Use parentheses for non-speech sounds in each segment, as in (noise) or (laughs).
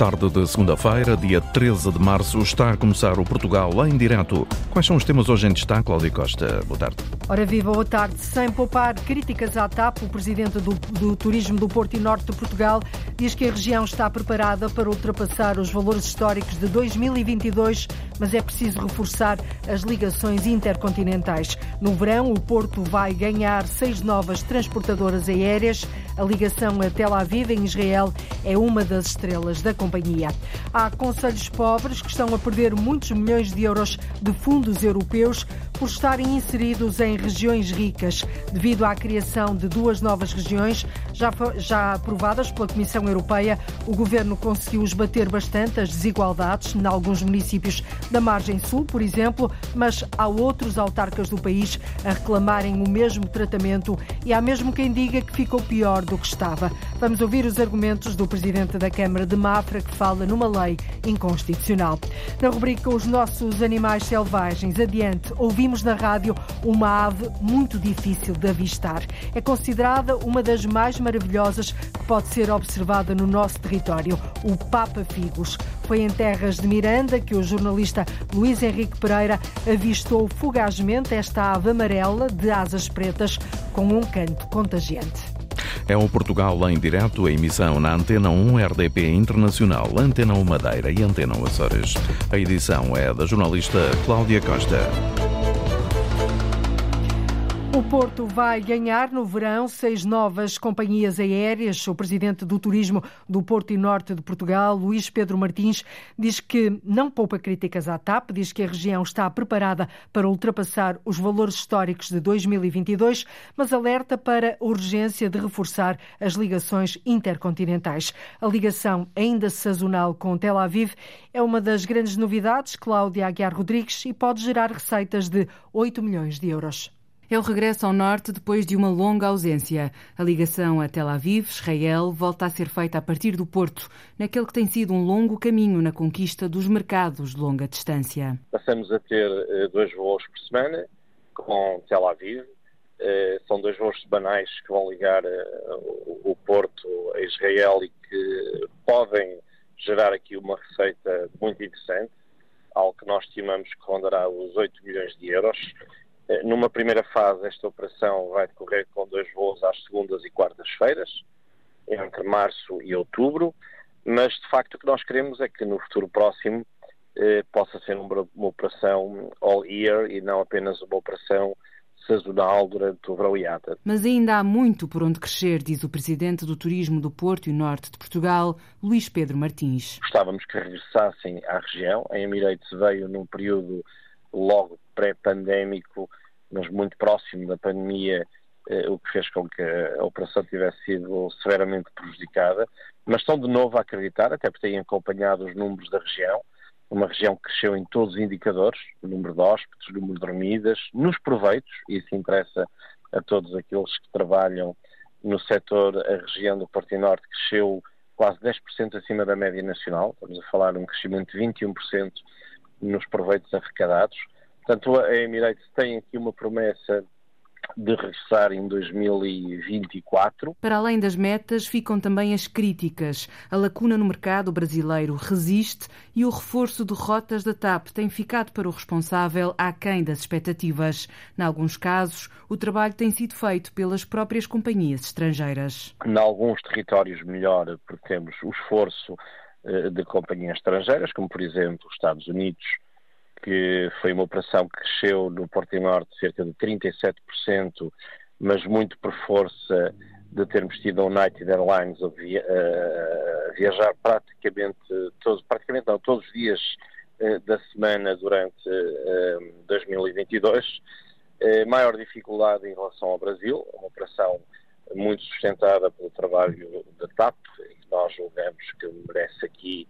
tarde de segunda-feira, dia 13 de março, está a começar o Portugal em direto. Quais são os temas hoje em destaque, Cláudia Costa? Boa tarde. Ora viva, boa tarde. Sem poupar críticas à TAP, o presidente do, do Turismo do Porto e Norte de Portugal diz que a região está preparada para ultrapassar os valores históricos de 2022, mas é preciso reforçar as ligações intercontinentais. No verão, o Porto vai ganhar seis novas transportadoras aéreas. A ligação a Tel Aviv, em Israel, é uma das estrelas da companhia. Há conselhos pobres que estão a perder muitos milhões de euros de fundos europeus por estarem inseridos em regiões ricas, devido à criação de duas novas regiões já, já aprovadas pela Comissão Europeia. O governo conseguiu esbater bastante as desigualdades em alguns municípios da margem sul, por exemplo, mas há outros autarcas do país a reclamarem o mesmo tratamento e há mesmo quem diga que ficou pior do que estava. Vamos ouvir os argumentos do presidente da Câmara de Mafra, que fala numa lei inconstitucional. Na rubrica Os Nossos Animais Selvagens, adiante, ouvimos na rádio uma ave muito difícil de avistar. É considerada uma das mais maravilhosas que pode ser observada no nosso território, o Papa Figos. Foi em terras de Miranda que o jornalista Luís Henrique Pereira avistou fugazmente esta ave amarela de asas pretas com um canto contagiante. É o Portugal em direto, a emissão na Antena 1 RDP Internacional, Antena 1 Madeira e Antena 1 Açores. A edição é da jornalista Cláudia Costa. Porto vai ganhar no verão seis novas companhias aéreas. O presidente do Turismo do Porto e Norte de Portugal, Luís Pedro Martins, diz que não poupa críticas à TAP, diz que a região está preparada para ultrapassar os valores históricos de 2022, mas alerta para a urgência de reforçar as ligações intercontinentais. A ligação ainda sazonal com Tel Aviv é uma das grandes novidades, Cláudia Aguiar Rodrigues, e pode gerar receitas de 8 milhões de euros é o regresso ao norte depois de uma longa ausência. A ligação a Tel Aviv, Israel, volta a ser feita a partir do Porto, naquele que tem sido um longo caminho na conquista dos mercados de longa distância. Passamos a ter eh, dois voos por semana com Tel Aviv. Eh, são dois voos semanais que vão ligar eh, o Porto a Israel e que podem gerar aqui uma receita muito interessante, algo que nós estimamos que rondará os 8 milhões de euros. Eh, numa primeira fase, esta operação vai decorrer com dois voos às segundas e quartas-feiras, entre março e outubro, mas de facto o que nós queremos é que no futuro próximo eh, possa ser uma, uma, operação all year e não apenas uma operação sazonal durante o verão e ata. Mas ainda há muito por onde crescer, diz o presidente do Turismo do Porto e Norte de Portugal, Luís Pedro Martins. Gostávamos que regressassem à região. A Emirates veio num período logo pré-pandémico mas muito próximo da pandemia, eh, o que fez com que a operação tivesse sido severamente prejudicada, mas estão de novo a acreditar, até porque têm acompanhado os números da região, uma região que cresceu em todos os indicadores, o número de hóspedes, o número de dormidas, nos proveitos, e isso interessa a todos aqueles que trabalham no setor, a região do Porto Norte cresceu quase 10% acima da média nacional, estamos a falar de um crescimento de 21% nos proveitos arrecadados, Portanto, a Emirates tem aqui uma promessa de regressar em 2024. Para além das metas, ficam também as críticas. A lacuna no mercado brasileiro resiste e o reforço de rotas da TAP tem ficado para o responsável aquém das expectativas. Em alguns casos, o trabalho tem sido feito pelas próprias companhias estrangeiras. Em alguns territórios melhor, porque temos o esforço de companhias estrangeiras, como por exemplo os Estados Unidos, que foi uma operação que cresceu no Porto Norte cerca de 37%, mas muito por força de termos tido a United Airlines a, a viajar praticamente todos, praticamente não, todos os dias uh, da semana durante uh, 2022. Uh, maior dificuldade em relação ao Brasil, uma operação muito sustentada pelo trabalho da TAP, e nós julgamos que merece aqui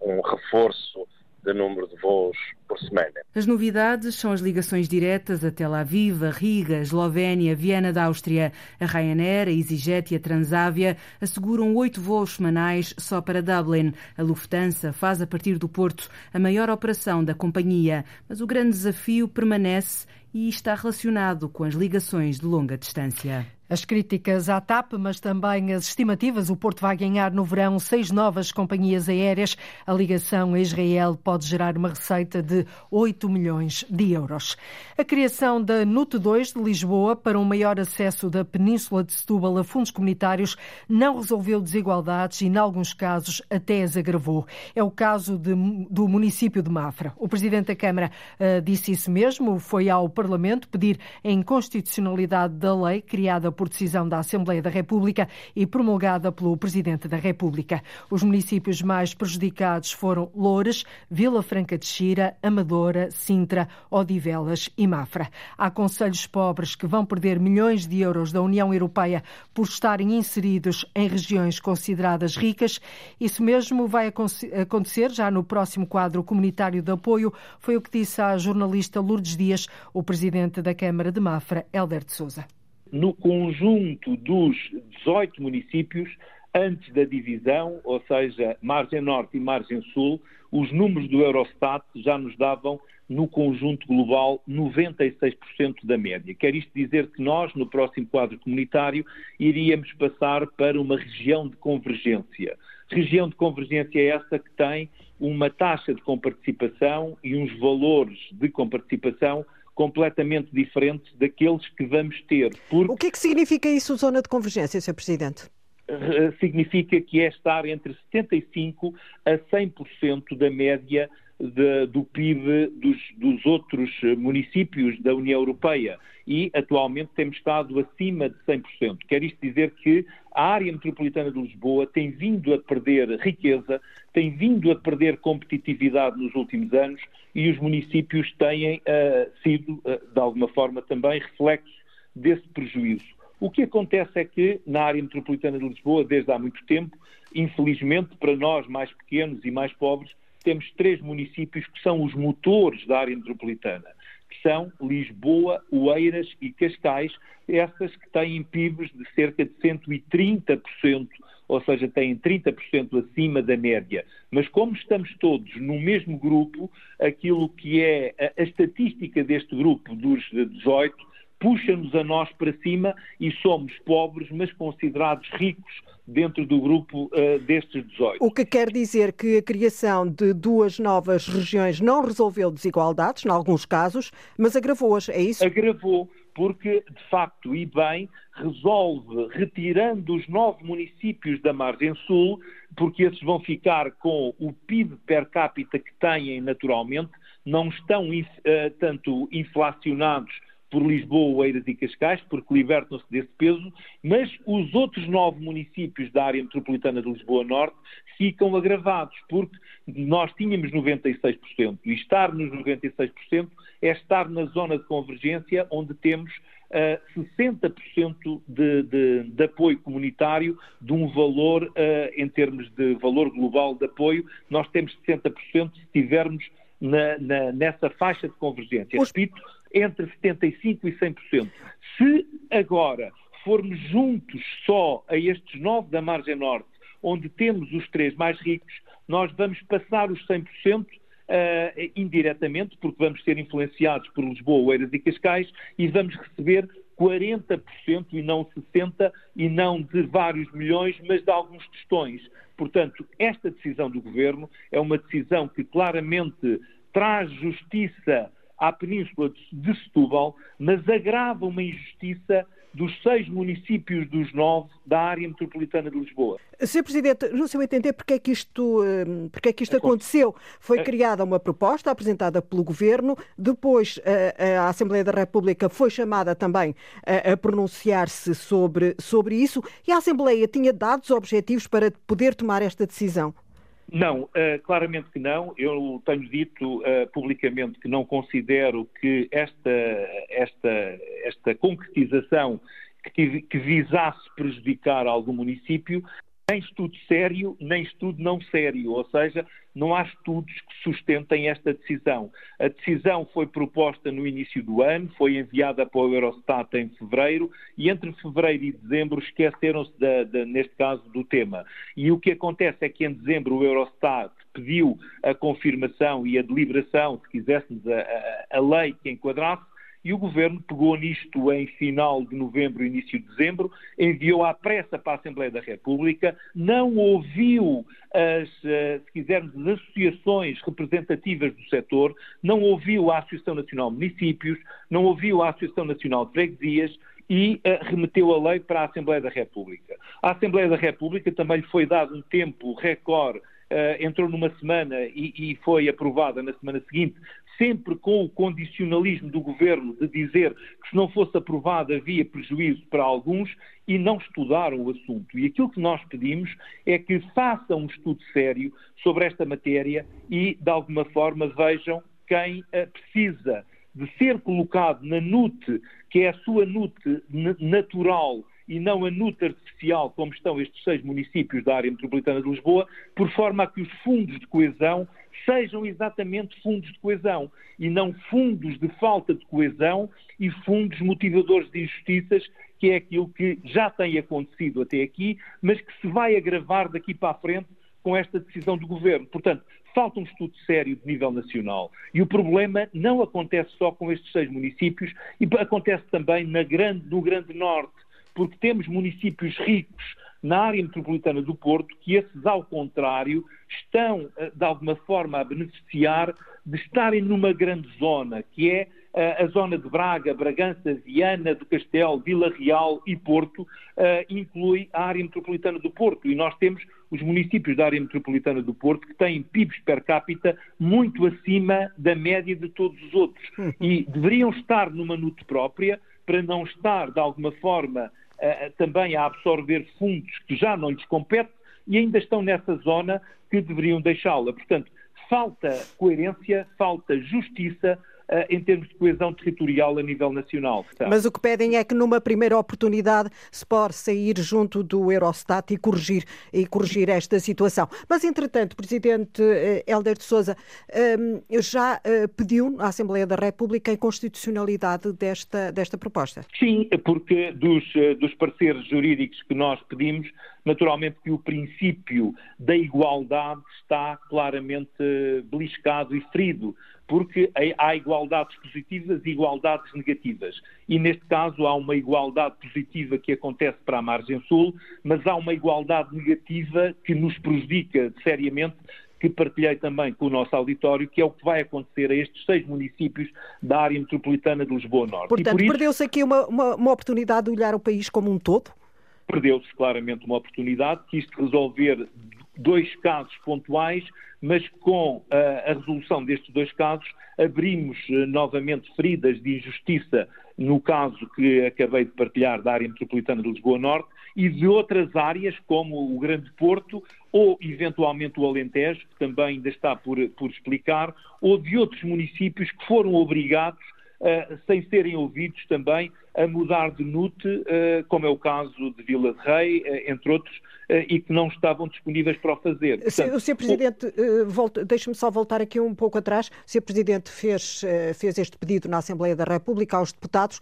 um reforço de número de voos por semana. As novidades são as ligações diretas a Tel Aviv, a Riga, a Eslovénia, Viena da Áustria. A Ryanair, a EasyJet e a Transavia asseguram oito voos semanais só para Dublin. A Lufthansa faz a partir do Porto a maior operação da companhia, mas o grande desafio permanece e está relacionado com as ligações de longa distância. As críticas à TAP, mas também as estimativas, o Porto vai ganhar no verão seis novas companhias aéreas. A ligação a Israel pode gerar uma receita de 8 milhões de euros. A criação da NUT 2 de Lisboa para um maior acesso da Península de Setúbal a fundos comunitários não resolveu desigualdades e, em alguns casos, até as agravou. É o caso de, do município de Mafra. O Presidente da Câmara uh, disse isso mesmo, foi ao Parlamento pedir a inconstitucionalidade da lei criada por por decisão da Assembleia da República e promulgada pelo Presidente da República. Os municípios mais prejudicados foram Loures, Vila Franca de Xira, Amadora, Sintra, Odivelas e Mafra. Há conselhos pobres que vão perder milhões de euros da União Europeia por estarem inseridos em regiões consideradas ricas. Isso mesmo vai acontecer já no próximo quadro comunitário de apoio, foi o que disse a jornalista Lourdes Dias, o presidente da Câmara de Mafra, Helder de Souza no conjunto dos 18 municípios, antes da divisão, ou seja, margem norte e margem sul, os números do Eurostat já nos davam, no conjunto global, 96% da média. Quer isto dizer que nós, no próximo quadro comunitário, iríamos passar para uma região de convergência. Região de convergência é essa que tem uma taxa de comparticipação e uns valores de comparticipação completamente diferentes daqueles que vamos ter. Porque... O que é que significa isso, zona de convergência, Sr. Presidente? Eh, significa que é estar entre 75% a 100% da média de, do PIB dos, dos, outros municípios da União Europeia e atualmente temos estado acima de 100%. Quer isto dizer que a área metropolitana de Lisboa tem vindo a perder riqueza, tem vindo a perder competitividade nos últimos anos e os municípios têm uh, sido, uh, de alguma forma, também reflexos desse prejuízo. O que acontece é que, na área metropolitana de Lisboa, desde há muito tempo, infelizmente, para nós mais pequenos e mais pobres, temos três municípios que são os motores da área metropolitana, que são Lisboa, Oeiras e Cascais, essas que têm PIBs de cerca de 130%, ou seja, têm 30% acima da média. Mas como estamos todos no mesmo grupo, aquilo que é a, a estatística deste grupo dos 18 puxa-nos a nós para cima e somos pobres, mas considerados ricos dentro do grupo uh, destes 18. O que quer dizer que a criação de duas novas regiões não resolveu desigualdades, em alguns casos, mas agravou-as, é isso? Agravou, porque, de facto, e bem, resolve retirando os nove municípios da margem sul, porque esses vão ficar com o PIB per capita que têm naturalmente, não estão uh, tanto inflacionados por Lisboa, Oeiras e Cascais, porque libertam-se desse peso, mas os outros nove municípios da área metropolitana de Lisboa Norte ficam agravados, porque nós tínhamos 96%, e estar nos 96% é estar na zona de convergência, onde temos uh, 60% de, de, de, apoio comunitário de um valor, uh, em termos de valor global de apoio, nós temos 60% se estivermos na, na, nessa faixa de convergência. Repito, entre 75% e 100%. Se agora formos juntos só a estes nove da margem norte, onde temos os três mais ricos, nós vamos passar os 100% uh, indiretamente, porque vamos ser influenciados por Lisboa, Oeiras e Cascais, e vamos receber 40% e não 60% e não de vários milhões, mas de alguns tostões. Portanto, esta decisão do Governo é uma decisão que claramente traz justiça à Península de Setúbal, mas agrava uma injustiça dos seis municípios dos nove da área metropolitana de Lisboa. Sr. Presidente, no seu entender, porque é que isto, eh, porque é que isto aconteceu? Foi é. criada uma proposta apresentada pelo Governo, depois a, eh, a Assembleia da República foi chamada também a, a pronunciar-se sobre, sobre isso e a Assembleia tinha dados objetivos para poder tomar esta decisão? Não, uh, claramente que não. Eu tenho dito uh, publicamente que não considero que esta, esta, esta concretização que, que visasse prejudicar algum município nem estudo sério, nem estudo não sério, ou seja, não há estudos que sustentem esta decisão. A decisão foi proposta no início do ano, foi enviada para o Eurostat em fevereiro e entre fevereiro e dezembro esqueceram-se, neste caso, do tema. E o que acontece é que em dezembro o Eurostat pediu a confirmação e a deliberação, se quiséssemos, a, a, a lei que enquadrasse, e o Governo pegou nisto em final de novembro, início de dezembro, enviou à pressa para a Assembleia da República, não ouviu as, eh, se quisermos, as associações representativas do setor, não ouviu a Associação Nacional de Municípios, não ouviu a Associação Nacional de Freguesias, e uh, remeteu a lei para a Assembleia da República. A Assembleia da República também lhe foi dado um tempo recorde, entrou numa semana e, e, foi aprovada na semana seguinte, sempre com o condicionalismo do governo de dizer que se não fosse aprovada havia prejuízo para alguns e não estudaram o assunto. E aquilo que nós pedimos é que façam um estudo sério sobre esta matéria e, de alguma forma, vejam quem uh, precisa de ser colocado na NUT, que é a sua NUT natural e não a NUT artificial, como estão estes seis municípios da área metropolitana de Lisboa, por forma a que os fundos de coesão sejam exatamente fundos de coesão e não fundos de falta de coesão e fundos motivadores de injustiças, que é aquilo que já tem acontecido até aqui, mas que se vai agravar daqui para a frente com esta decisão do governo. Portanto, falta um estudo sério de nível nacional. E o problema não acontece só com estes seis municípios, e acontece também grande, no Grande Norte, porque temos municípios ricos na área metropolitana do Porto que esses, ao contrário, estão, eh, de alguma forma, a beneficiar de estarem numa grande zona, que é a zona de Braga, Bragança, Viana do Castelo, Vila Real e Porto, inclui a área metropolitana do Porto. E nós temos os municípios da área metropolitana do Porto que têm PIBs per capita muito acima da média de todos os outros. (laughs) E deveriam estar numa NUT própria para não estar, de alguma forma, também a absorver fundos que já não lhes competem e ainda estão nessa zona que deveriam deixá-la. Portanto, falta coerência, falta justiça, eh, em termos de coesão territorial a nível nacional. Mas o que pedem é que numa primeira oportunidade se possa ir junto do Eurostat e corrigir, e corrigir esta situação. Mas, entretanto, Presidente Helder eh, de Sousa ehm, já eh, pediu à Assembleia da República a inconstitucionalidade desta, desta proposta. Sim, porque dos, dos pareceres jurídicos que nós pedimos, naturalmente que o princípio da igualdade está claramente beliscado e ferido porque há igualdades positivas e igualdades negativas. E neste caso há uma igualdade positiva que acontece para a margem sul, mas há uma igualdade negativa que nos prejudica seriamente que partilhei também com o nosso auditório, que é o que vai acontecer a estes seis municípios da área metropolitana de Lisboa Norte. Portanto, por perdeu-se aqui uma, uma, uma oportunidade de olhar o país como um todo? Perdeu-se claramente uma oportunidade que isto resolver dois casos pontuais, mas com a, eh, a resolução destes dois casos abrimos uh, novamente feridas de injustiça no caso que acabei de partilhar da área metropolitana de Lisboa Norte e de outras áreas como o Grande Porto ou eventualmente o Alentejo, que também ainda está por, por explicar, ou de outros municípios que foram obrigados Uh, sem serem ouvidos também a mudar de NUT, uh, como é o caso de Vila de Rei, uh, entre outros, e que não estavam disponíveis para o fazer. Portanto, o Sr. Presidente, uh, deixe-me só voltar aqui um pouco atrás. O Sr. Presidente fez, fez este pedido na Assembleia da República aos deputados.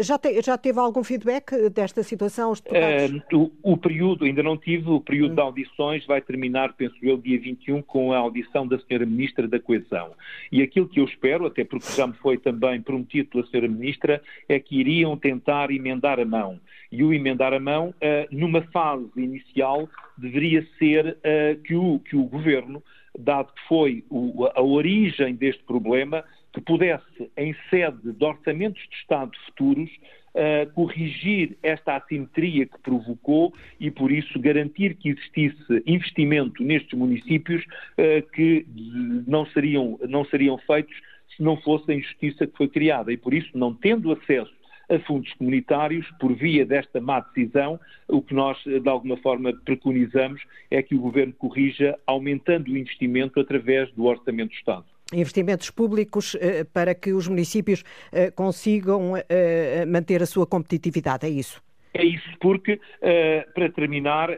já, te, já teve algum feedback desta situação aos deputados? O, o, período, ainda não tive, o período hum. de audições vai terminar, penso eu, dia 21, com a audição da Sra. Ministra da Coesão. E aquilo que eu espero, até porque já me foi também prometido pela Sra. Ministra, é que iriam iriam tentar emendar a mão. E o emendar a mão, uh, numa fase inicial, deveria ser uh, que, o, que o governo, dado que foi o, a origem deste problema, que pudesse, em sede de orçamentos de Estado futuros, Uh, corrigir esta assimetria que provocou e, por isso, garantir que existisse investimento nestes municípios que não seriam, não seriam feitos se não fosse a injustiça que foi criada. E, por isso, não tendo acesso a fundos comunitários por via desta má decisão. O que nós, de alguma forma, preconizamos é que o Governo corrija aumentando o investimento através do Orçamento do Estado investimentos públicos eh, para que os municípios eh, consigam eh, manter a sua competitividade, é isso? É isso, porque, para terminar,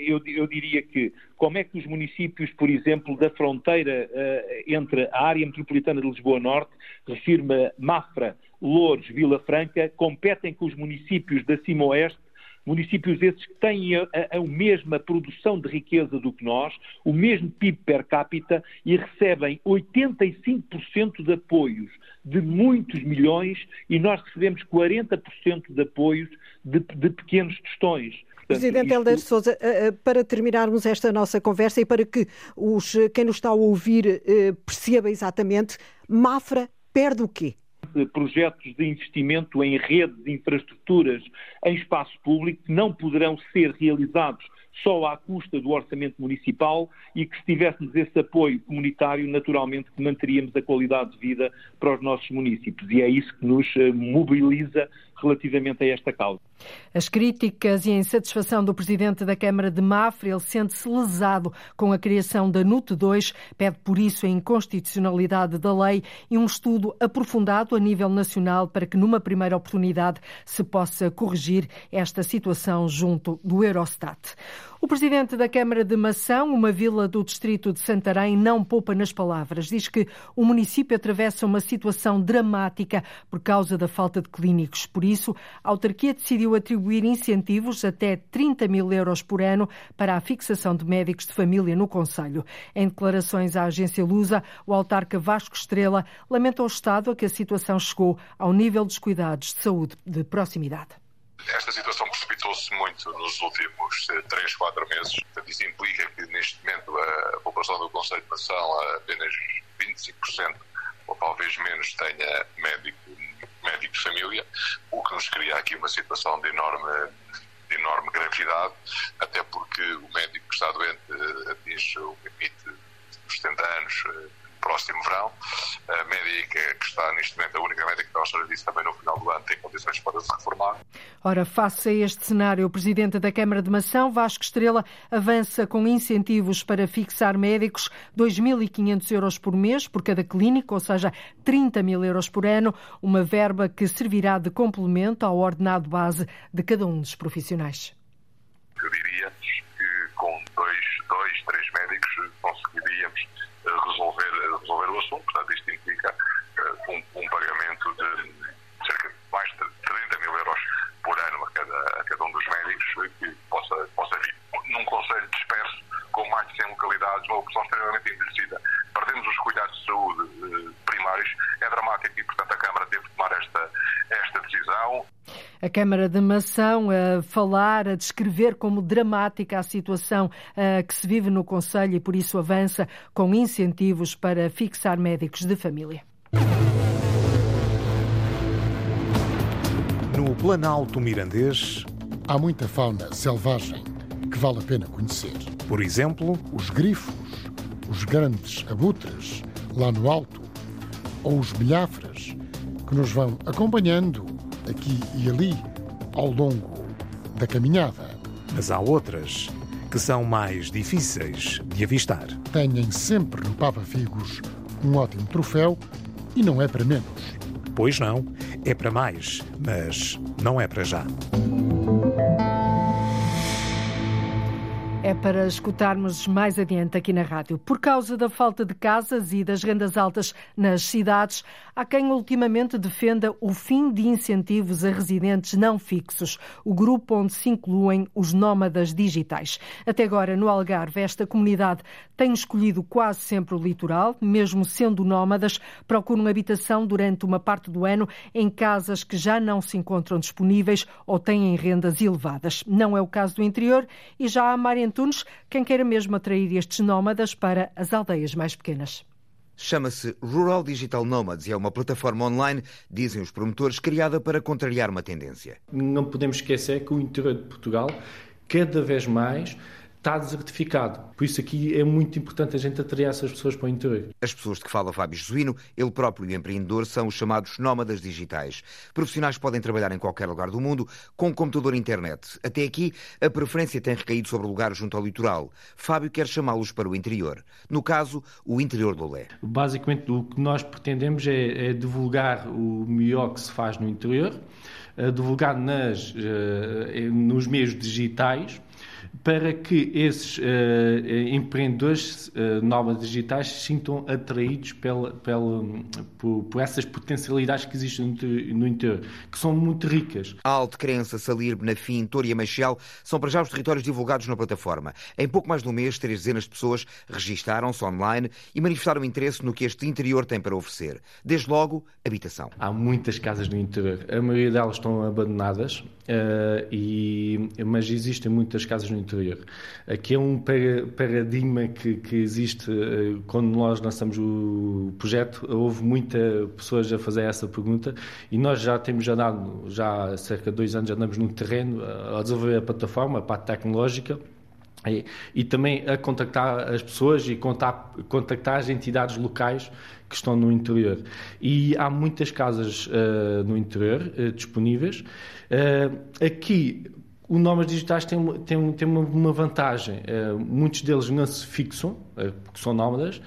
eu, diria que como é que os municípios, por exemplo, da fronteira entre a área metropolitana de Lisboa Norte, refirma Mafra, Louros, Vila Franca, competem com os municípios da Cima Oeste municípios esses que têm a, a, a mesma produção de riqueza do que nós, o mesmo PIB per capita e recebem 85% de apoios de muitos milhões e nós recebemos 40% de apoios de, de pequenos tostões. Presidente isto... Helder Souza, eh, eh, para terminarmos esta nossa conversa e para que os, quem nos está a ouvir eh, perceba exatamente, Mafra perde o quê? Projetos de investimento em redes, infraestruturas, em espaço público, que não poderão ser realizados só à custa do orçamento municipal e que se tivéssemos esse apoio comunitário, naturalmente que manteríamos a qualidade de vida para os nossos municípios. E é isso que nos mobiliza relativamente a esta causa. As críticas e a insatisfação do presidente da Câmara de Mafra, ele sente-se lesado com a criação da NUT 2, pede por isso a inconstitucionalidade da lei e um estudo aprofundado a nível nacional para que numa primeira oportunidade se possa corrigir esta situação junto do Eurostat. O presidente da Câmara de Mação, uma vila do distrito de Santarém, não poupa nas palavras. Diz que o município atravessa uma situação dramática por causa da falta de clínicos. Por isso, a autarquia decidiu atribuir incentivos até 30 mil euros por ano para a fixação de médicos de família no Conselho. Em declarações à agência Lusa, o autarca Vasco Estrela lamenta o estado a que a situação chegou ao nível dos cuidados de saúde de proximidade. Esta situação precipitou-se muito nos últimos 3, 4 meses. Isso implica que, neste momento, a população do Conselho de Nação, apenas 25%, ou talvez menos, tenha médico, médico de família, o que nos cria aqui uma situação de enorme, de enorme gravidade, até porque o médico que está doente eh, atinge o limite dos 70 anos eh, próximo verão. A médica que está neste momento, a única médica que ao serviço também no final do ano, tem condições para se reformar. Ora, face a este cenário, o Presidente da Câmara de Mação, Vasco Estrela, avança com incentivos para fixar médicos 2.500 euros por mês por cada clínica, ou seja, 30 mil euros por ano, uma verba que servirá de complemento ao ordenado base de cada um dos profissionais. Eu diria que com dois, dois três médicos resolver, resolver o assunto. Portanto, isto implica uh, um, um, pagamento de cerca de mais de 30 mil euros por ano a cada, a cada um dos médicos que possa, possa vir num conselho disperso com mais de 100 localidades, uma população extremamente envelhecida. Perdemos os cuidados de saúde uh, primários, é dramático e, portanto, a Câmara teve que tomar esta, esta decisão. A Câmara de Mação a falar, a descrever como dramática a situação uh, que se vive no Conselho e por isso avança com incentivos para fixar médicos de família. No Planalto Mirandês há muita fauna selvagem que vale a pena conhecer. Por exemplo, os grifos, os grandes abutres lá no alto, ou os milhafras que nos vão acompanhando aqui e ali ao longo da caminhada. Mas há outras que são mais difíceis de avistar. Tenham sempre no Papa Figos um ótimo troféu e não é para menos. Pois não, é para mais, mas não é para já. Para escutarmos mais adiante aqui na rádio. Por causa da falta de casas e das rendas altas nas cidades, há quem ultimamente defenda o fim de incentivos a residentes não fixos, o grupo onde se incluem os nómadas digitais. Até agora, no Algarve, esta comunidade tem escolhido quase sempre o litoral, mesmo sendo nómadas, procuram habitação durante uma parte do ano em casas que já não se encontram disponíveis ou têm rendas elevadas. Não é o caso do interior e já há Antunes quem queira mesmo atrair estes nómadas para as aldeias mais pequenas. Chama-se Rural Digital Nomads e é uma plataforma online, dizem os promotores, criada para contrariar uma tendência. Não podemos esquecer que o interior de Portugal, cada vez mais, está desertificado. Por isso aqui é muito importante a gente atrair essas pessoas para o interior. As pessoas de que fala Fábio Jesuíno, ele próprio e empreendedor, são os chamados nómadas digitais. Profissionais podem trabalhar em qualquer lugar do mundo com computador e internet. Até aqui, a preferência tem recaído sobre o lugar junto ao litoral. Fábio quer chamá-los para o interior. No caso, o interior do Olé. Basicamente, o que nós pretendemos é, é divulgar o melhor que se faz no interior, divulgar nas, eh, nos meios digitais, para que esses uh, empreendedores uh, novas digitais se sintam atraídos pela, pela, por, por, essas potencialidades que existem no, interior, que são muito ricas. Alto, Crença, Salir, Benafim, Toria e Machel são para já os territórios divulgados na plataforma. Em pouco mais de um mês, três dezenas de pessoas registaram-se online e manifestaram interesse no que este interior tem para oferecer. Desde logo, habitação. Há muitas casas no interior. A maioria delas estão abandonadas, uh, e, mas existem muitas casas no interior. Aqui é um paradigma que, que existe uh, quando nós lançamos o projeto. Houve muitas pessoas a fazer essa pergunta e nós já temos andado, já há cerca de dois anos, andamos no terreno a desenvolver a plataforma, a parte tecnológica. E, e, também a contactar as pessoas e contar, contactar as entidades locais que estão no interior. E há muitas casas uh, no interior uh, disponíveis. Uh, aqui, os nómadas digitais têm, uma, uma vantagem. muitos deles não se fixam, porque são nómadas,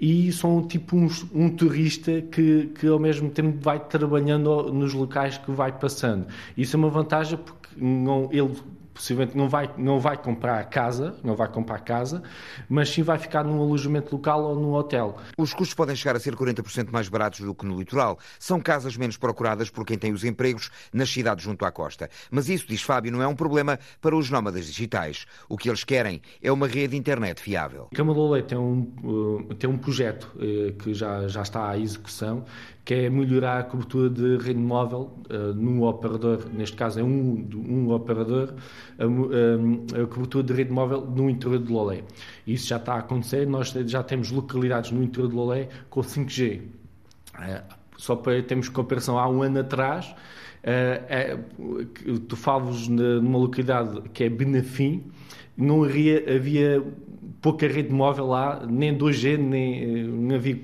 e são tipo uns, um turista que, que ao mesmo tempo vai trabalhando nos locais que vai passando. Isso é uma vantagem porque não, ele possivelmente não vai, não vai comprar casa, não vai comprar casa, mas sim vai ficar num alojamento local ou num hotel. Os custos podem chegar a ser 40% mais baratos do que no litoral. São casas menos procuradas por quem tem os empregos nas cidades junto à costa. Mas isso, diz Fábio, não é um problema para os nómadas digitais. O que eles querem é uma rede de internet fiável. Camalolé tem um, uh, tem um projeto uh, que já, já está à execução, que é melhorar a cobertura de rede móvel uh, num operador, neste caso é um, um operador, a, a, a, cobertura de rede móvel no interior de Lolé. Isso já está a acontecer, nós já temos localidades no interior de Lolé com 5G. Uh, eh, só para termos comparação, há um ano atrás, uh, é, tu falas numa localidade que é Benafim, não havia, havia pouca rede móvel lá, nem 2G, nem, nem havia,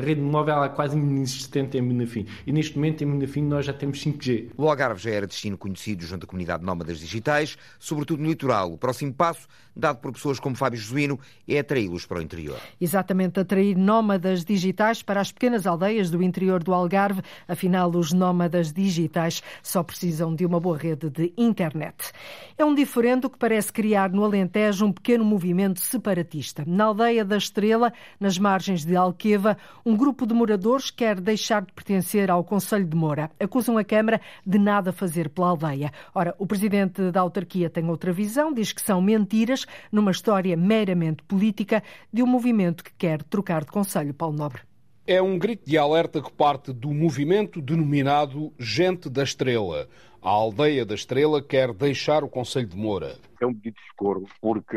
a rede móvel é quase inexistente em Benafim. E neste momento em Benafim nós já temos 5G. O Algarve já era destino conhecido junto à comunidade nómadas digitais, sobretudo no litoral. O próximo passo, dado por pessoas como Fábio Josuíno, é atraí-los para o interior. Exatamente, atrair nómadas digitais para as pequenas aldeias do interior do Algarve. Afinal, os nómadas digitais só precisam de uma boa rede de internet. É um diferendo que parece criar no Alentejo um pequeno movimento separatista. Na aldeia da Estrela, nas margens de Alqueva, um grupo de moradores quer deixar de pertencer ao Conselho de Moura. Acusam a Câmara de nada fazer pela aldeia. Ora, o presidente da autarquia tem outra visão, diz que são mentiras numa história meramente política de um movimento que quer trocar de Conselho. Paulo Nobre. É um grito de alerta que parte do movimento denominado Gente da Estrela. A aldeia da Estrela quer deixar o Conselho de Moura. É um pedido de socorro porque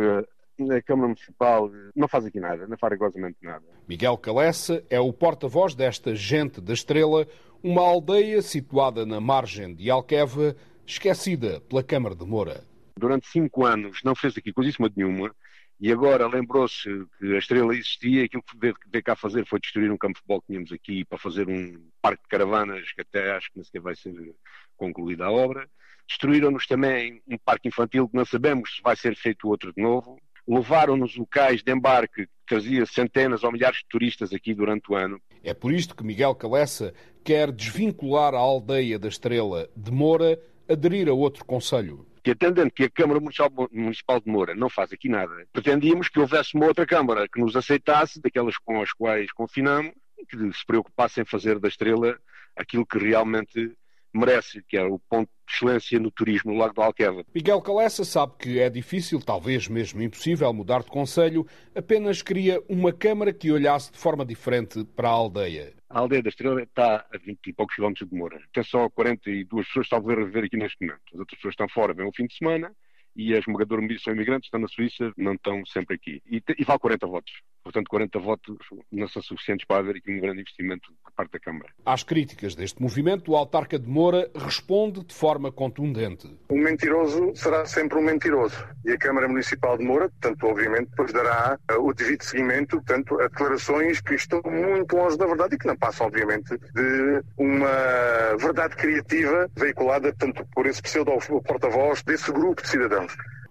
a Câmara Municipal não faz aqui nada, não faz rigorosamente nada. Miguel Calessa é o porta-voz desta gente da Estrela, uma aldeia situada na margem de Alqueva, esquecida pela Câmara de Moura. Durante cinco anos não fez aqui coisíssima nenhuma e agora lembrou-se que a Estrela existia e aquilo que veio cá fazer foi destruir um campo de futebol que tínhamos aqui para fazer um parque de caravanas que até acho que nem sequer vai ser concluída a obra. Destruíram-nos também um parque infantil que não sabemos se vai ser feito outro de novo levaram nos locais de embarque que trazia centenas ou milhares de turistas aqui durante o ano. É por isto que Miguel Calessa quer desvincular a aldeia da Estrela de Moura, aderir a outro conselho. Que atendendo que a Câmara Municipal de Moura não faz aqui nada, pretendíamos que houvesse uma outra Câmara que nos aceitasse, daquelas com as quais confinamos, que se preocupasse em fazer da Estrela aquilo que realmente merece, que é o ponto de excelência no turismo no Lago de Alqueva. Miguel Calessa sabe que é difícil, talvez mesmo impossível, mudar de conselho, apenas queria uma Câmara que olhasse de forma diferente para a aldeia. A aldeia da Estrela está a 20 e poucos quilómetros de Moura. Tem só 42 pessoas, talvez, a viver aqui neste momento. As outras pessoas estão fora, vêm o fim de semana e a esmagadora maioria são imigrantes, estão na Suíça, não estão sempre aqui. E, e vale 40 votos. Portanto, 40 votos não são suficientes para haver aqui um grande investimento por parte da Câmara. Às críticas deste movimento, o autarca de Moura responde de forma contundente. Um mentiroso será sempre um mentiroso. E a Câmara Municipal de Moura, portanto, obviamente, depois dará uh, o devido seguimento, portanto, a declarações que estão muito longe da verdade e que não passam, obviamente, de uma verdade criativa veiculada, tanto por esse pseudo-porta-voz desse grupo de cidadãos.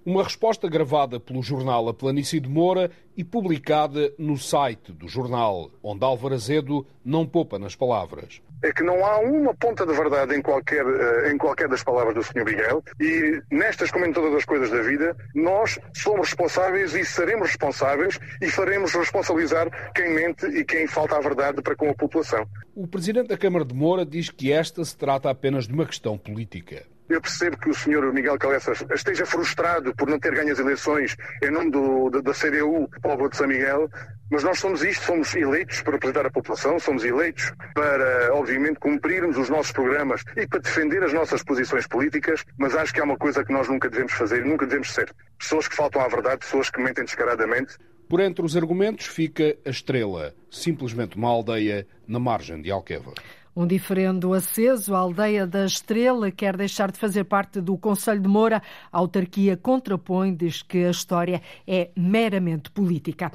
Uma resposta gravada pelo jornal A Planície de Moura e publicada no site do jornal, onde Álvaro Azedo não poupa nas palavras. é que não há uma ponta de verdade em qualquer, eh, em qualquer das palavras do Sr. Miguel e nestas, como em todas as coisas da vida, nós somos responsáveis e seremos responsáveis e faremos responsabilizar quem mente e quem falta a verdade para com a população. O Presidente da Câmara de Moura diz que esta se trata apenas de uma questão política. Eu percebo que o Sr. Miguel Calessas esteja frustrado por não ter ganho as eleições em nome do, da, da CDU, povo de São Miguel, mas nós somos isto, somos eleitos para representar a população, somos eleitos para, obviamente, cumprirmos os nossos programas e para defender as nossas posições políticas, mas acho que há uma coisa que nós nunca devemos fazer, nunca devemos ser. Pessoas que faltam à verdade, pessoas que mentem descaradamente. Por entre os argumentos fica a Estrela, simplesmente uma aldeia na margem de Alqueva. Um diferendo aceso, a aldeia da Estrela quer deixar de fazer parte do Conselho de Moura. A autarquia contrapõe, diz que a história é meramente política.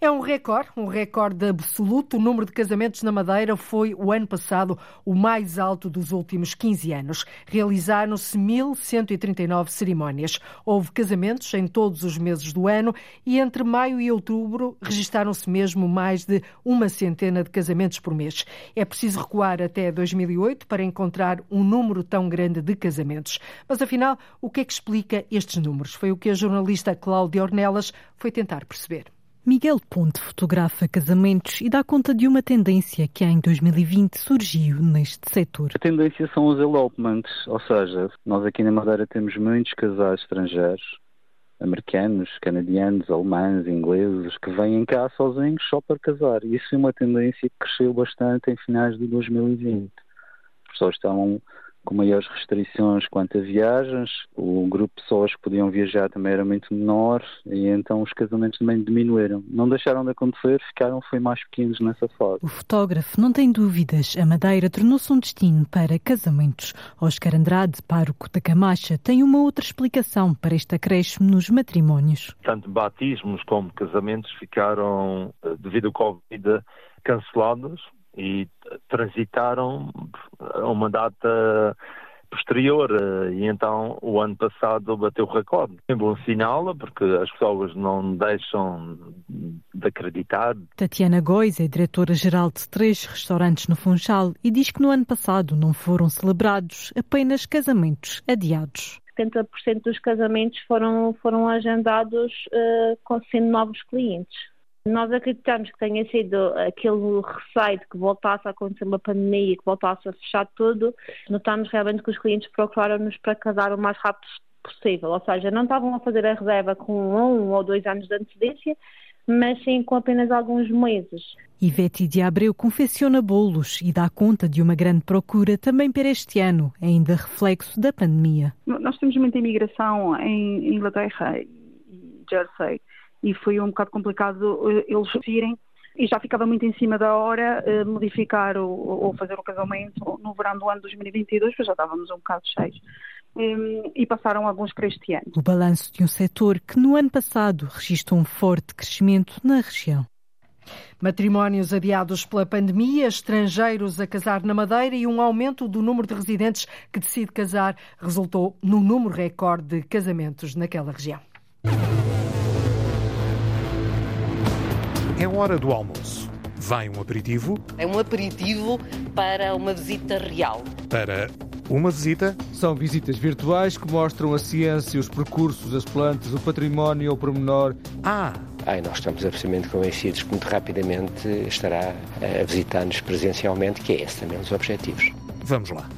É um recorde, um recorde absoluto. O número de casamentos na Madeira foi, o ano passado, o mais alto dos últimos 15 anos. Realizaram-se 1.139 cerimónias. Houve casamentos em todos os meses do ano e entre maio e outubro registaram-se mesmo mais de uma centena de casamentos por mês. É preciso recuar até 2008 para encontrar um número tão grande de casamentos. Mas afinal, o que é que explica estes números? Foi o que a jornalista Cláudia Ornelas foi tentar perceber. Miguel Ponte fotografa casamentos e dá conta de uma tendência que em 2020 surgiu neste setor. A tendência são os elopements, ou seja, nós aqui na Madeira temos muitos casais estrangeiros, americanos, canadianos, alemães, ingleses, que vêm cá sozinhos só para casar. Isso é uma tendência que cresceu bastante em finais de 2020. As pessoas estavam com maiores restrições quanto a viagens, o grupo de pessoas que podiam viajar também era muito menor e então os casamentos também diminuíram. Não deixaram de acontecer, ficaram foi mais pequenos nessa fase. O fotógrafo não tem dúvidas, a Madeira tornou-se um destino para casamentos. Oscar Andrade, pároco da Camacha, tem uma outra explicação para este acréscimo nos matrimónios. Tanto batismos como casamentos ficaram, eh, devido ao Covid, cancelados e transitaram a uma data posterior e então o ano passado bateu o recorde. É bom sinal porque as pessoas não deixam de acreditar. Tatiana Góis é diretora-geral de três restaurantes no Funchal e diz que no ano passado não foram celebrados apenas casamentos adiados. 70% dos casamentos foram, foram agendados uh, com sendo novos clientes. Nós acreditamos que tenha sido aquele receio de que voltasse a acontecer uma pandemia e que voltasse a fechar tudo. Notamos realmente que os clientes procuraram-nos para casar o mais rápido possível, ou seja, não estavam a fazer a reserva com um ou dois anos de antecedência, mas sim com apenas alguns meses. Ivete de Abreu confecciona bolos e dá conta de uma grande procura também para este ano, ainda reflexo da pandemia. Nós temos muita imigração em Inglaterra e Jersey e foi um bocado complicado eh, eles irem e já ficava muito em cima da hora eh, modificar ou, fazer o casamento no verão do ano 2022, pois já estávamos um bocado cheios. Ehm, e passaram alguns para este ano. O balanço de um setor que no ano passado registrou um forte crescimento na região. Matrimónios adiados pela pandemia, estrangeiros a casar na Madeira e um aumento do número de residentes que decide casar resultou no número recorde de casamentos naquela região. É hora do almoço. Vem um aperitivo. É um aperitivo para uma visita real. Para uma visita. São visitas virtuais que mostram a ciência, os percursos, as plantas, o património o pormenor. Ah! Ai, nós estamos absolutamente convencidos que muito rapidamente estará a visitar-nos presencialmente, que é esse também um dos objetivos. Vamos lá.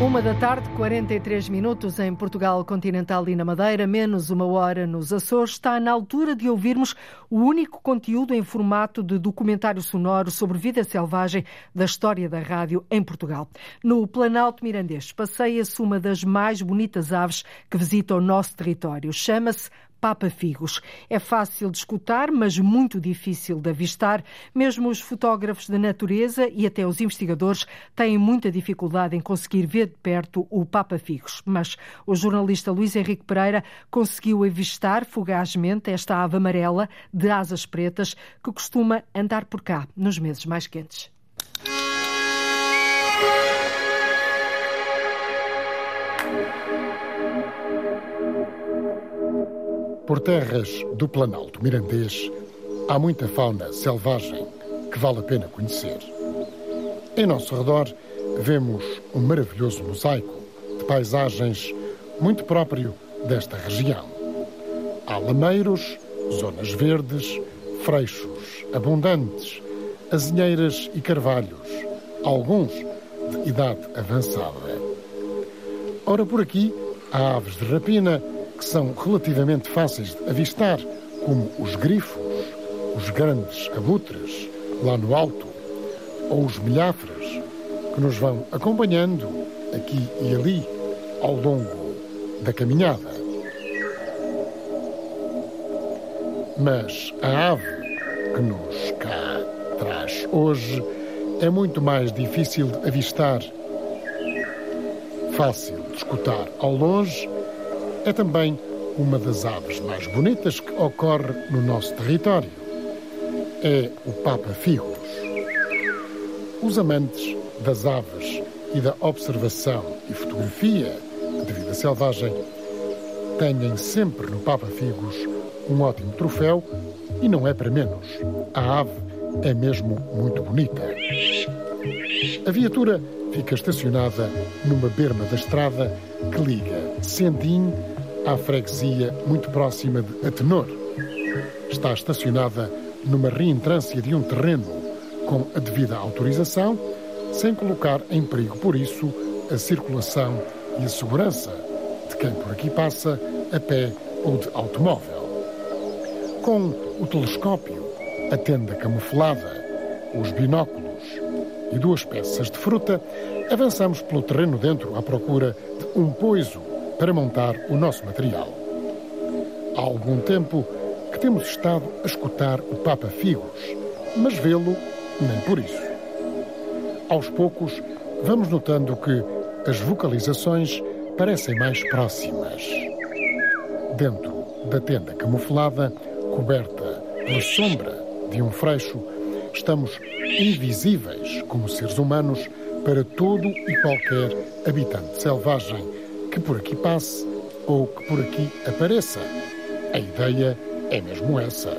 Uma da tarde, 43 minutos em Portugal continental e na Madeira, menos uma hora nos Açores. Está na altura de ouvirmos o único conteúdo em formato de documentário sonoro sobre vida selvagem da história da rádio em Portugal. No Planalto Mirandês, passeia-se uma das mais bonitas aves que visita o nosso território. Chama-se Papa Figos. É fácil de escutar, mas muito difícil de avistar. Mesmo os fotógrafos da natureza e até os investigadores têm muita dificuldade em conseguir ver de perto o Papa Figos. Mas o jornalista Luís Henrique Pereira conseguiu avistar fugazmente esta ave amarela de asas pretas que costuma andar por cá nos meses mais quentes. Por terras do Planalto Mirandês há muita fauna selvagem que vale a pena conhecer. Em nosso redor, vemos um maravilhoso mosaico de paisagens muito próprio desta região. Há lameiros, zonas verdes, freixos abundantes, azinheiras e carvalhos, alguns de idade avançada. Ora, por aqui há aves de rapina que são relativamente fáceis de avistar, como os grifos, os grandes abutres, lá no alto, ou os milhafres, que nos vão acompanhando aqui e ali ao longo da caminhada. Mas a ave que nos cá traz hoje é muito mais difícil de avistar. Fácil de escutar ao longe, é também uma das aves mais bonitas que ocorre no nosso território. É o Papa Figos. Os amantes das aves e da observação e fotografia de vida selvagem têm sempre no Papa Figos um ótimo troféu e não é para menos. A ave é mesmo muito bonita. A viatura fica estacionada numa berma da estrada que liga Sendim à freguesia muito próxima de Atenor. Está estacionada numa reentrância de um terreno com a devida autorização, sem colocar em perigo, por isso, a circulação e a segurança de quem por aqui passa a pé ou de automóvel. Com o telescópio, a tenda camuflada, os binóculos e duas peças de fruta, avançamos pelo terreno dentro à procura de um poiso para montar o nosso material. Há algum tempo que temos estado a escutar o Papa Figos, mas vê-lo nem por isso. Aos poucos, vamos notando que as vocalizações parecem mais próximas. Dentro da tenda camuflada, coberta pela sombra de um freixo, estamos invisíveis como seres humanos para todo e qualquer habitante selvagem que por aqui passe ou que por aqui apareça. A ideia é mesmo essa.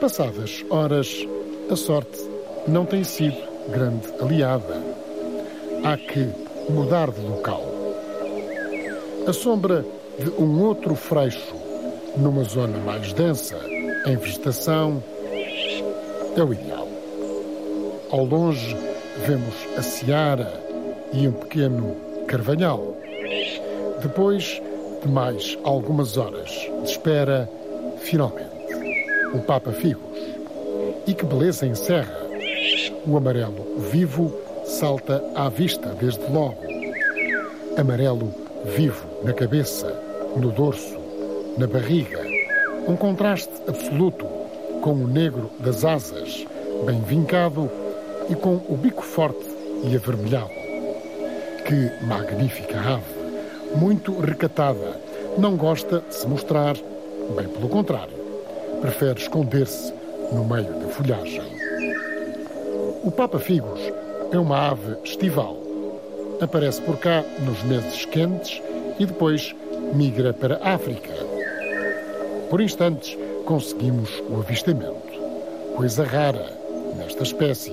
Passadas horas, a sorte não tem sido grande aliada. Há que mudar de local. A sombra de um outro freixo, numa zona mais densa, em vegetação, é o ideal. Ao longe, vemos a seara e um pequeno carvalhal. Depois de mais algumas horas de espera, finalmente, o Papa Figos. E que beleza encerra! O amarelo vivo salta à vista desde logo. Amarelo vivo na cabeça, no dorso, na barriga. Um contraste absoluto com o negro das asas, bem vincado, e com o bico forte e avermelhado. Que magnífica ave! Muito recatada. Não gosta de se mostrar, bem pelo contrário. Prefere esconder-se no meio da folhagem. O Papa Figos é uma ave estival. Aparece por cá nos meses quentes e depois migra para a África. Por instantes conseguimos o avistamento. Coisa rara nesta espécie.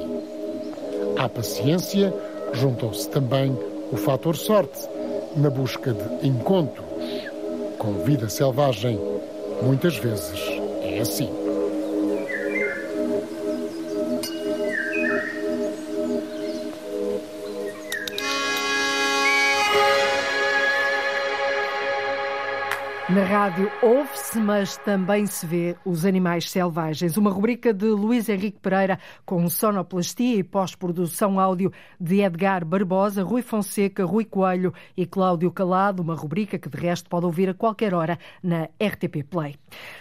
À paciência juntou-se também o fator sorte na busca de encontros com vida selvagem. Muitas vezes é assim. Na rádio ouve-se, mas também se vê os animais selvagens. Uma rubrica de Luís Henrique Pereira com sonoplastia e pós-produção áudio de Edgar Barbosa, Rui Fonseca, Rui Coelho e Cláudio Calado. Uma rubrica que de resto pode ouvir a qualquer hora na RTP Play.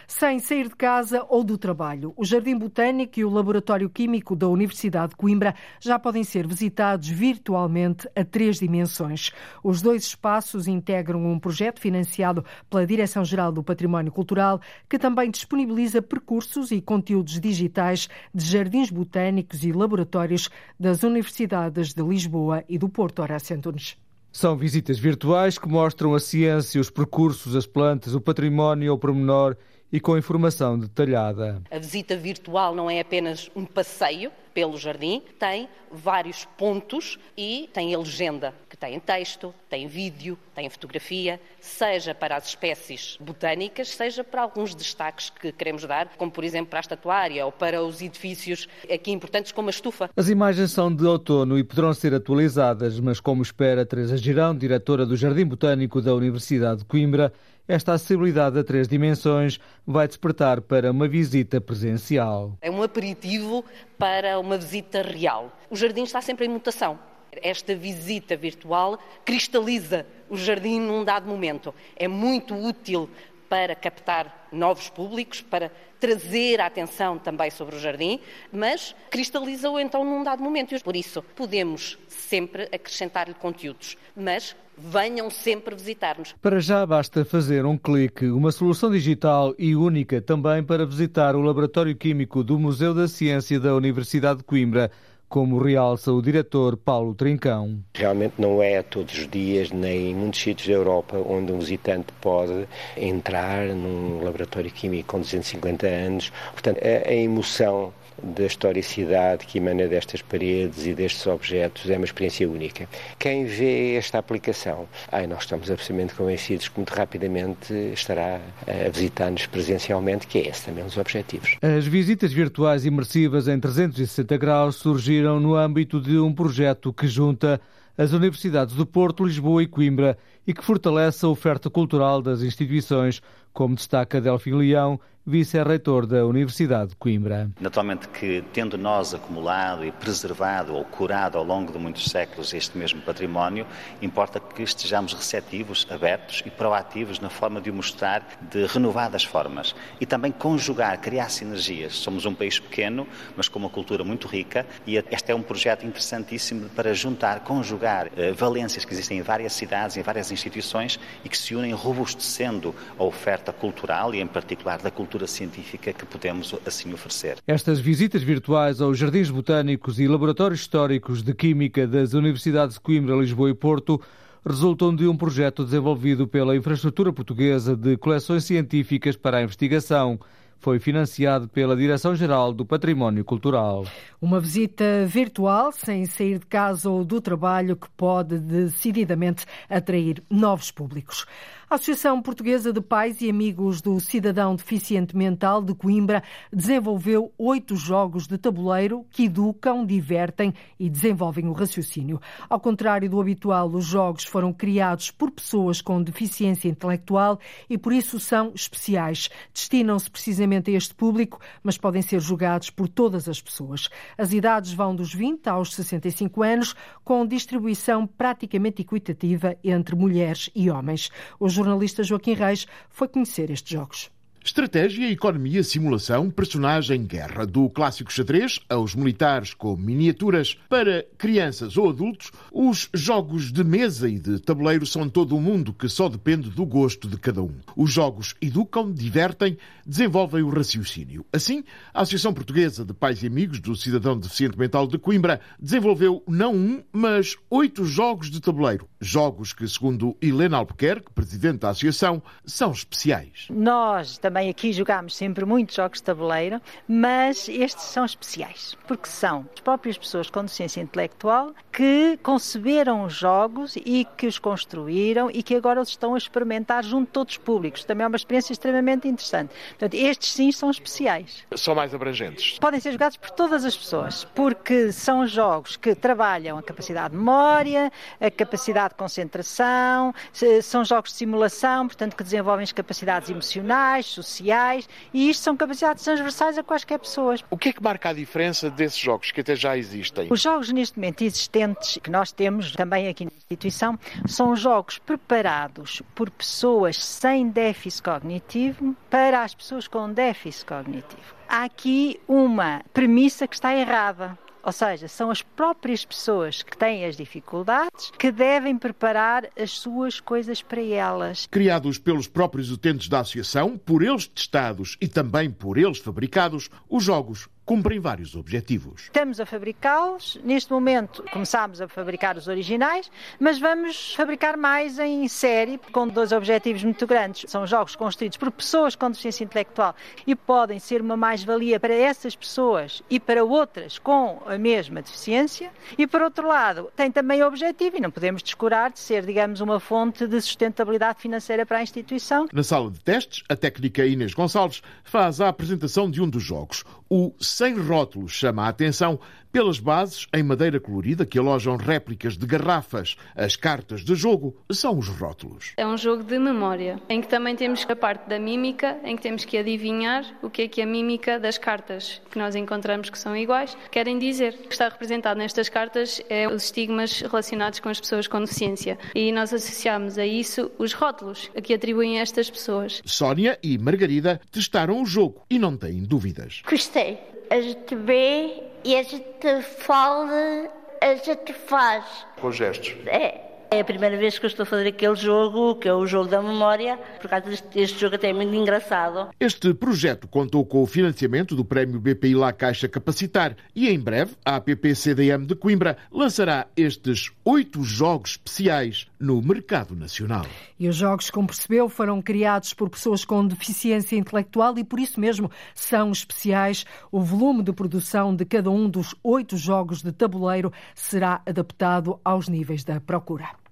Sem sair de casa ou do trabalho, o Jardim Botânico e o Laboratório Químico da Universidade de Coimbra já podem ser visitados virtualmente a três dimensões. Os dois espaços integram um projeto financiado pela Direção-Geral do Património Cultural, que também disponibiliza percursos e conteúdos digitais de jardins botânicos e laboratórios das universidades de Lisboa e do Porto. Horácio Antunes. São visitas virtuais que mostram a ciência, os percursos, as plantas, o património ao pormenor e com informação detalhada. A visita virtual não é apenas um passeio pelo jardim, tem vários pontos e tem a legenda, que tem texto, tem vídeo, tem fotografia, seja para as espécies botânicas, seja para alguns destaques que queremos dar, como por exemplo para a estatuária ou para os edifícios aqui importantes como a estufa. As imagens são de outono e poderão ser atualizadas, mas como espera Teresa Girão, diretora do Jardim Botânico da Universidade de Coimbra, esta acessibilidade a três dimensões vai despertar para uma visita presencial. É um aperitivo para uma visita real. O jardim está sempre em mutação. Esta visita virtual cristaliza o jardim num dado momento. É muito útil para captar novos públicos, para trazer a atenção também sobre o jardim, mas cristaliza-o então num dado momento. Por isso, podemos sempre acrescentar-lhe conteúdos, mas venham sempre visitar-nos. Para já basta fazer um clique, uma solução digital e única também para visitar o Laboratório Químico do Museu da Ciência da Universidade de Coimbra como realça o diretor Paulo Trincão. Realmente não é todos os dias, nem em muitos sítios da Europa, onde um visitante pode entrar num laboratório químico com 250 anos. Portanto, a, a emoção da historicidade que emana destas paredes e destes objetos é uma experiência única. Quem vê esta aplicação, ai, nós estamos absolutamente convencidos que muito rapidamente estará a visitar-nos presencialmente, que é esse também um dos objetivos. As visitas virtuais imersivas em 360 graus surgiram no âmbito de um projeto que junta as universidades do Porto, Lisboa e Coimbra e que fortalece a oferta cultural das instituições, como destaca Delfim Leão, vice-reitor da Universidade de Coimbra. Naturalmente que, tendo nós acumulado e preservado ou curado ao longo de muitos séculos este mesmo património, importa que estejamos receptivos, abertos e proativos na forma de o mostrar de renovadas formas e também conjugar, criar sinergias. Somos um país pequeno, mas com uma cultura muito rica e este é um projeto interessantíssimo para juntar, conjugar eh, valências que existem em várias cidades, em várias instituições e que se unem robustecendo a oferta cultural e, em particular, da cultura científica que podemos assim oferecer. Estas visitas virtuais aos jardins botânicos e laboratórios históricos de Química das Universidades de Coimbra, Lisboa e Porto resultam de um projeto desenvolvido pela Infraestrutura Portuguesa de Coleções Científicas para a Investigação foi financiado pela Direção-Geral do Património Cultural. Uma visita virtual, sem sair de casa ou do trabalho, que pode decididamente atrair novos públicos. A Associação Portuguesa de Pais e Amigos do Cidadão Deficiente Mental de Coimbra desenvolveu oito jogos de tabuleiro que educam, divertem e desenvolvem o raciocínio. Ao contrário do habitual, os jogos foram criados por pessoas com deficiência intelectual e por isso são especiais. Destinam-se precisamente a este público, mas podem ser jogados por todas as pessoas. As idades vão dos 20 aos 65 anos, com distribuição praticamente equitativa entre mulheres e homens. Os jornalista Joaquim Reis foi conhecer estes jogos. Estratégia, economia, simulação, personagem, guerra. Do clássico xadrez aos militares com miniaturas. Para crianças ou adultos, os jogos de mesa e de tabuleiro são todo um mundo que só depende do gosto de cada um. Os jogos educam, divertem, desenvolvem o raciocínio. Assim, a Associação Portuguesa de Pais e Amigos do Cidadão Deficiente Mental de Coimbra desenvolveu não um, mas oito jogos de tabuleiro. Jogos que, segundo Helena Albuquerque, presidente da Associação, são especiais. Nós também também aqui jogámos sempre muitos jogos de tabuleiro, mas estes são especiais, porque são as próprias pessoas com deficiência intelectual que conceberam os jogos e que os construíram e que agora os estão a experimentar junto de todos os públicos. Também é uma experiência extremamente interessante. Portanto, estes sim são especiais. São mais abrangentes. Podem ser jogados por todas as pessoas, porque são jogos que trabalham a capacidade de memória, a capacidade de concentração, são jogos de simulação, portanto, que desenvolvem as capacidades emocionais, sociais e isto são capacidades transversais a quaisquer pessoas. O que é que marca a diferença desses jogos que até já existem? Os jogos neste momento existentes que nós temos também aqui na instituição são jogos preparados por pessoas sem déficit cognitivo para as pessoas com déficit cognitivo. Há aqui uma premissa que está errada. Ou seja, são as próprias pessoas que têm as dificuldades que devem preparar as suas coisas para elas. Criados pelos próprios utentes da associação, por eles testados e também por eles fabricados, os jogos cumprem vários objetivos. Estamos a fabricá-los. Neste momento começámos a fabricar os originais, mas vamos fabricar mais em série, com dois objetivos muito grandes. São jogos construídos por pessoas com deficiência intelectual e podem ser uma mais-valia para essas pessoas e para outras com a mesma deficiência. E, por outro lado, tem também o objetivo, e não podemos descurar, de ser, digamos, uma fonte de sustentabilidade financeira para a instituição. Na sala de testes, a técnica Inês Gonçalves faz a apresentação de um dos jogos. O Sem Rótulos chama a atenção pelas bases em madeira colorida que alojam réplicas de garrafas. As cartas de jogo são os rótulos. É um jogo de memória, em que também temos a parte da mímica, em que temos que adivinhar o que é que a mímica das cartas que nós encontramos que são iguais querem dizer. O que está representado nestas cartas é os estigmas relacionados com as pessoas com deficiência. E nós associamos a isso os rótulos a que atribuem a estas pessoas. Sónia e Margarida testaram o jogo e não têm dúvidas. Gostei. A gente vê e a gente fala, a gente faz. Com gestos. É. É a primeira vez que eu estou a fazer aquele jogo, que é o jogo da memória, por causa deste este jogo até é muito engraçado. Este projeto contou com o financiamento do Prémio BPI La Caixa Capacitar e em breve a APP-CDM de Coimbra lançará estes oito jogos especiais no mercado nacional. E os jogos, como percebeu, foram criados por pessoas com deficiência intelectual e por isso mesmo são especiais. O volume de produção de cada um dos oito jogos de tabuleiro será adaptado aos níveis da procura.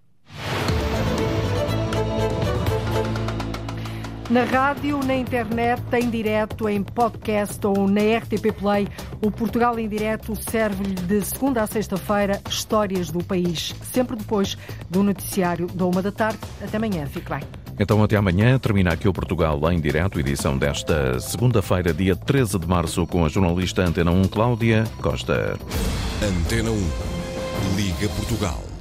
Na rádio, na internet, em direto, em podcast ou na RTP Play, o Portugal em Direto serve-lhe de segunda a sexta-feira histórias do país, sempre depois do noticiário da uma da tarde. Até amanhã, fique bem. Então, até amanhã. Termina aqui o Portugal em Direto, edição desta segunda-feira, dia 13 de março, com a jornalista Antena 1, Cláudia Costa. Antena 1. Liga Portugal.